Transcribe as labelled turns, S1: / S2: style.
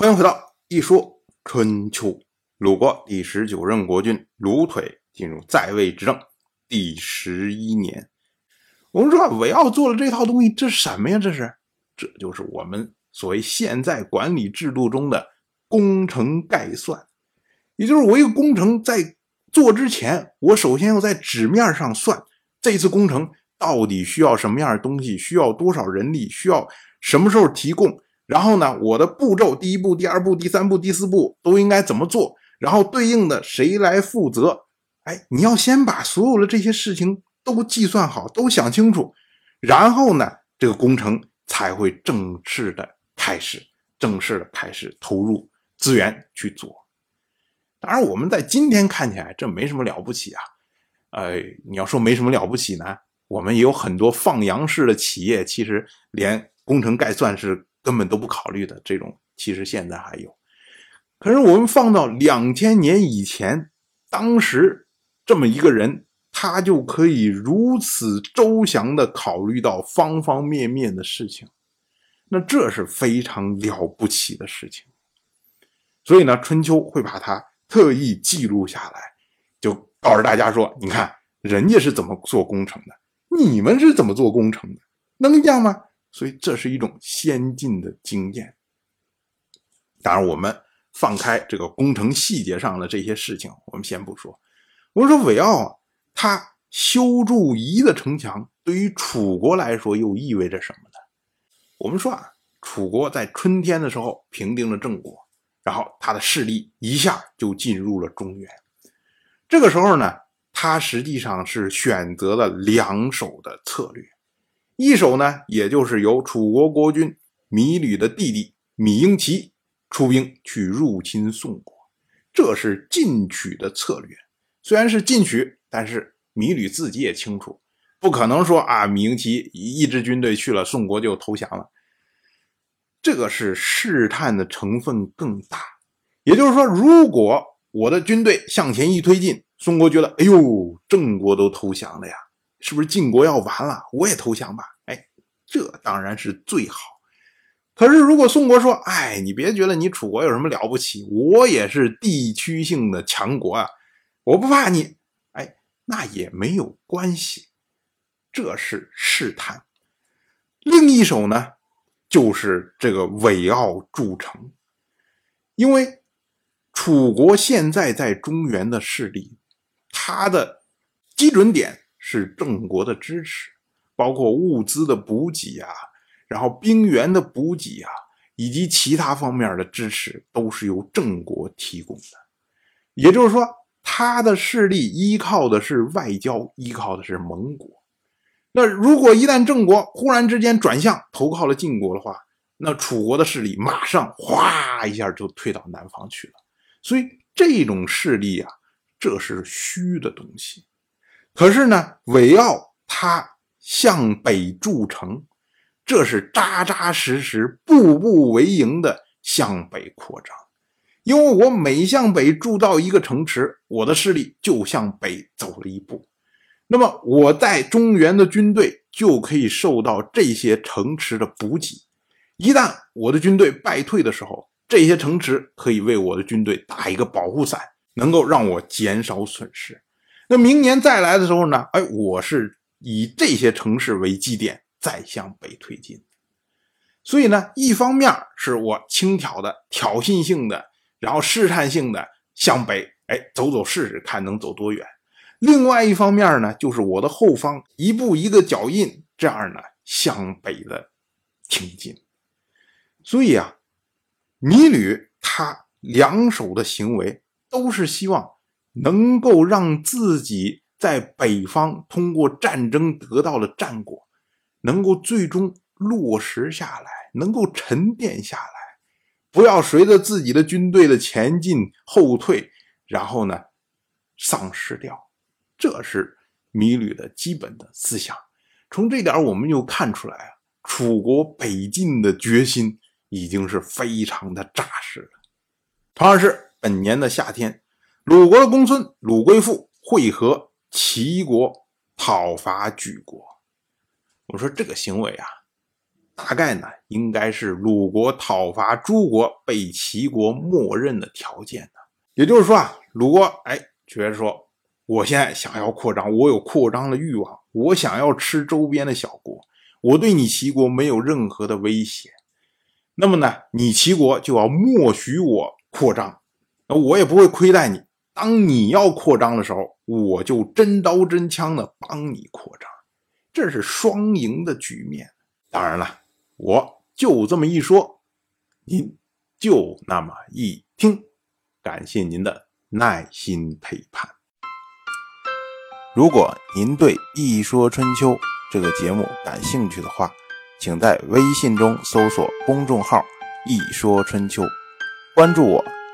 S1: 欢迎回到一说春秋。鲁国第十九任国君鲁腿进入在位执政第十一年。我们说韦奥做了这套东西，这是什么呀？这是，这就是我们所谓现在管理制度中的工程概算，也就是我一个工程在做之前，我首先要在纸面上算这次工程到底需要什么样的东西，需要多少人力，需要什么时候提供，然后呢，我的步骤第一步、第二步、第三步、第四步都应该怎么做。然后对应的谁来负责？哎，你要先把所有的这些事情都计算好，都想清楚，然后呢，这个工程才会正式的开始，正式的开始投入资源去做。当然，我们在今天看起来这没什么了不起啊。呃，你要说没什么了不起呢，我们也有很多放羊式的企业，其实连工程概算是根本都不考虑的，这种其实现在还有。可是我们放到两千年以前，当时这么一个人，他就可以如此周详的考虑到方方面面的事情，那这是非常了不起的事情。所以呢，春秋会把它特意记录下来，就告诉大家说：“你看人家是怎么做工程的，你们是怎么做工程的，能一样吗？”所以这是一种先进的经验。当然，我们。放开这个工程细节上的这些事情，我们先不说。我们说韦奥啊，他修筑夷的城墙，对于楚国来说又意味着什么呢？我们说啊，楚国在春天的时候平定了郑国，然后他的势力一下就进入了中原。这个时候呢，他实际上是选择了两手的策略，一手呢，也就是由楚国国君芈吕的弟弟芈英奇。出兵去入侵宋国，这是进取的策略。虽然是进取，但是芈吕自己也清楚，不可能说啊，芈英奇一支军队去了，宋国就投降了。这个是试探的成分更大。也就是说，如果我的军队向前一推进，宋国觉得，哎呦，郑国都投降了呀，是不是晋国要完了？我也投降吧。哎，这当然是最好。可是，如果宋国说：“哎，你别觉得你楚国有什么了不起，我也是地区性的强国啊，我不怕你。”哎，那也没有关系，这是试探。另一手呢，就是这个韦奥筑城，因为楚国现在在中原的势力，它的基准点是郑国的支持，包括物资的补给啊。然后兵员的补给啊，以及其他方面的支持，都是由郑国提供的。也就是说，他的势力依靠的是外交，依靠的是盟国。那如果一旦郑国忽然之间转向投靠了晋国的话，那楚国的势力马上哗一下就退到南方去了。所以这种势力啊，这是虚的东西。可是呢，韦奥他向北筑城。这是扎扎实实、步步为营的向北扩张，因为我每向北筑到一个城池，我的势力就向北走了一步。那么我在中原的军队就可以受到这些城池的补给。一旦我的军队败退的时候，这些城池可以为我的军队打一个保护伞，能够让我减少损失。那明年再来的时候呢？哎，我是以这些城市为基点。再向北推进，所以呢，一方面是我轻佻的、挑衅性的，然后试探性的向北，哎，走走试试，看能走多远；另外一方面呢，就是我的后方一步一个脚印，这样呢向北的挺进。所以啊，米吕他两手的行为都是希望能够让自己在北方通过战争得到的战果。能够最终落实下来，能够沉淀下来，不要随着自己的军队的前进后退，然后呢丧失掉。这是米吕的基本的思想。从这点我们就看出来啊，楚国北进的决心已经是非常的扎实了。同样是本年的夏天，鲁国的公孙鲁归父会合齐国讨伐莒国。我说这个行为啊，大概呢，应该是鲁国讨伐诸国被齐国默认的条件呢。也就是说啊，鲁国哎觉得说，我现在想要扩张，我有扩张的欲望，我想要吃周边的小国，我对你齐国没有任何的威胁。那么呢，你齐国就要默许我扩张，那我也不会亏待你。当你要扩张的时候，我就真刀真枪的帮你扩张，这是双赢的局面。当然了，我就这么一说，您就那么一听。感谢您的耐心陪伴。如果您对《一说春秋》这个节目感兴趣的话，请在微信中搜索公众号“一说春秋”，关注我。